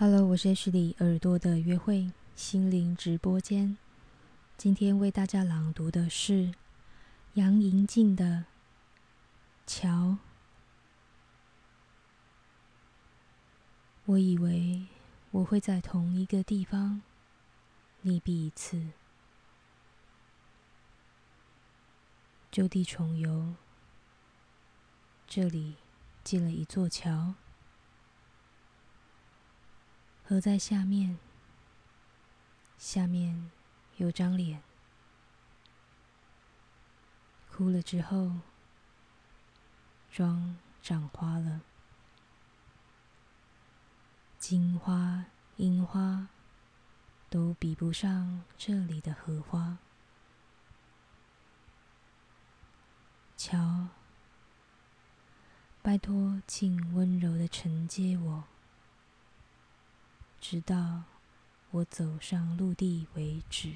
Hello，我是 H 里耳朵的约会心灵直播间。今天为大家朗读的是杨银静的《桥》。我以为我会在同一个地方溺毙一次，就地重游。这里建了一座桥。河在下面，下面有张脸，哭了之后，妆长花了，金花银花都比不上这里的荷花。瞧，拜托，请温柔的承接我。直到我走上陆地为止。